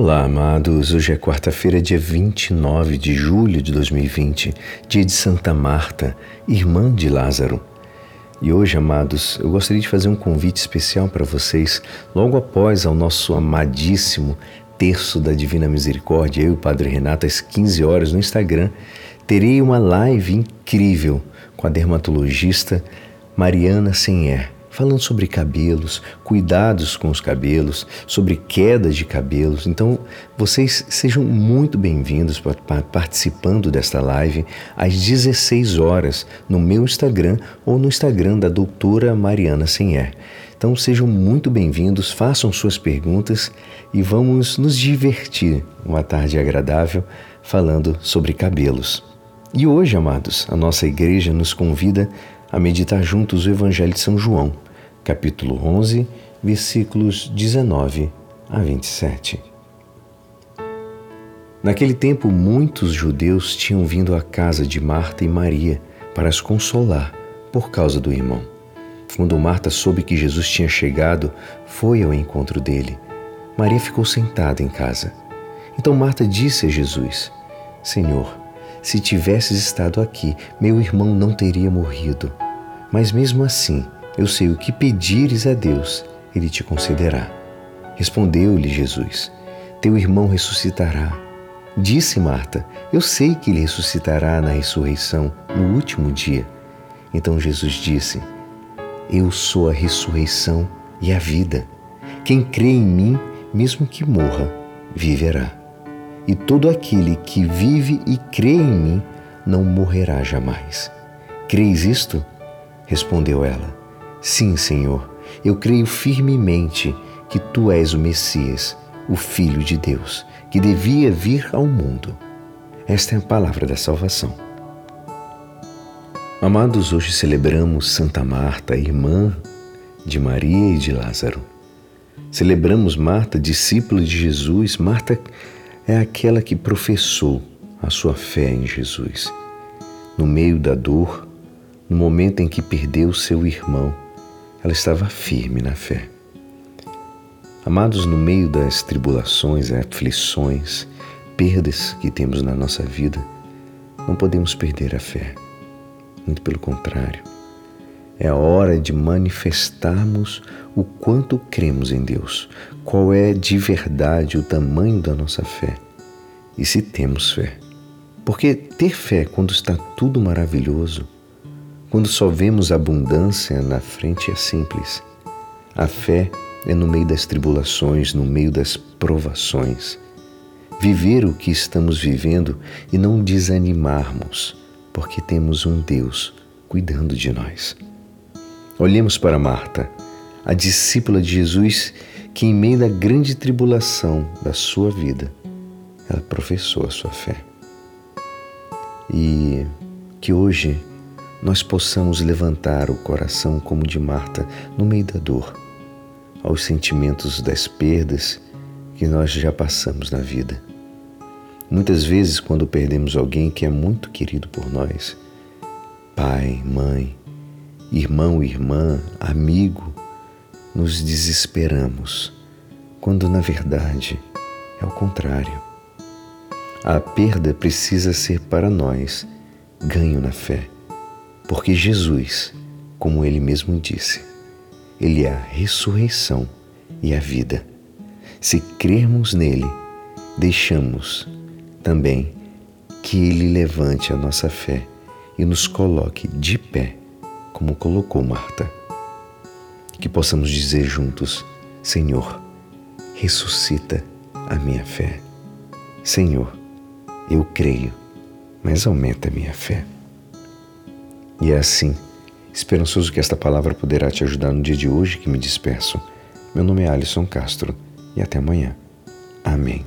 Olá, amados. Hoje é quarta-feira, dia 29 de julho de 2020, dia de Santa Marta, irmã de Lázaro. E hoje, amados, eu gostaria de fazer um convite especial para vocês, logo após ao nosso amadíssimo Terço da Divina Misericórdia, eu e o Padre Renato, às 15 horas no Instagram, terei uma live incrível com a dermatologista Mariana Senher falando sobre cabelos, cuidados com os cabelos, sobre queda de cabelos. Então, vocês sejam muito bem-vindos participando desta live às 16 horas no meu Instagram ou no Instagram da doutora Mariana Senher. Então, sejam muito bem-vindos, façam suas perguntas e vamos nos divertir uma tarde agradável falando sobre cabelos. E hoje, amados, a nossa igreja nos convida meditar juntos o Evangelho de São João capítulo 11, versículos 19 a 27. Naquele tempo, muitos judeus tinham vindo à casa de Marta e Maria para as consolar por causa do irmão. Quando Marta soube que Jesus tinha chegado, foi ao encontro dele. Maria ficou sentada em casa. Então Marta disse a Jesus: Senhor, se tivesses estado aqui, meu irmão não teria morrido. Mas mesmo assim, eu sei o que pedires a Deus, ele te concederá. Respondeu-lhe Jesus: Teu irmão ressuscitará. Disse Marta: Eu sei que ele ressuscitará na ressurreição no último dia. Então Jesus disse: Eu sou a ressurreição e a vida. Quem crê em mim, mesmo que morra, viverá. E todo aquele que vive e crê em mim não morrerá jamais. Creis isto? Respondeu ela. Sim, Senhor, eu creio firmemente que tu és o Messias, o Filho de Deus, que devia vir ao mundo. Esta é a palavra da salvação. Amados, hoje celebramos Santa Marta, irmã de Maria e de Lázaro. Celebramos Marta, discípula de Jesus. Marta é aquela que professou a sua fé em Jesus. No meio da dor, no momento em que perdeu seu irmão, ela estava firme na fé. Amados, no meio das tribulações, aflições, perdas que temos na nossa vida, não podemos perder a fé. Muito pelo contrário. É hora de manifestarmos o quanto cremos em Deus, qual é de verdade o tamanho da nossa fé e se temos fé. Porque ter fé quando está tudo maravilhoso quando só vemos abundância na frente é simples. A fé é no meio das tribulações, no meio das provações. Viver o que estamos vivendo e não desanimarmos, porque temos um Deus cuidando de nós. Olhemos para Marta, a discípula de Jesus, que em meio da grande tribulação da sua vida, ela professou a sua fé. E que hoje nós possamos levantar o coração como de Marta no meio da dor, aos sentimentos das perdas que nós já passamos na vida. Muitas vezes, quando perdemos alguém que é muito querido por nós, pai, mãe, irmão, irmã, amigo, nos desesperamos, quando na verdade é o contrário. A perda precisa ser para nós ganho na fé porque Jesus, como ele mesmo disse, ele é a ressurreição e a vida. Se crermos nele, deixamos também que ele levante a nossa fé e nos coloque de pé, como colocou Marta. Que possamos dizer juntos: Senhor, ressuscita a minha fé. Senhor, eu creio, mas aumenta a minha fé. E é assim, esperançoso que esta palavra poderá te ajudar no dia de hoje que me despeço. Meu nome é Alisson Castro e até amanhã. Amém.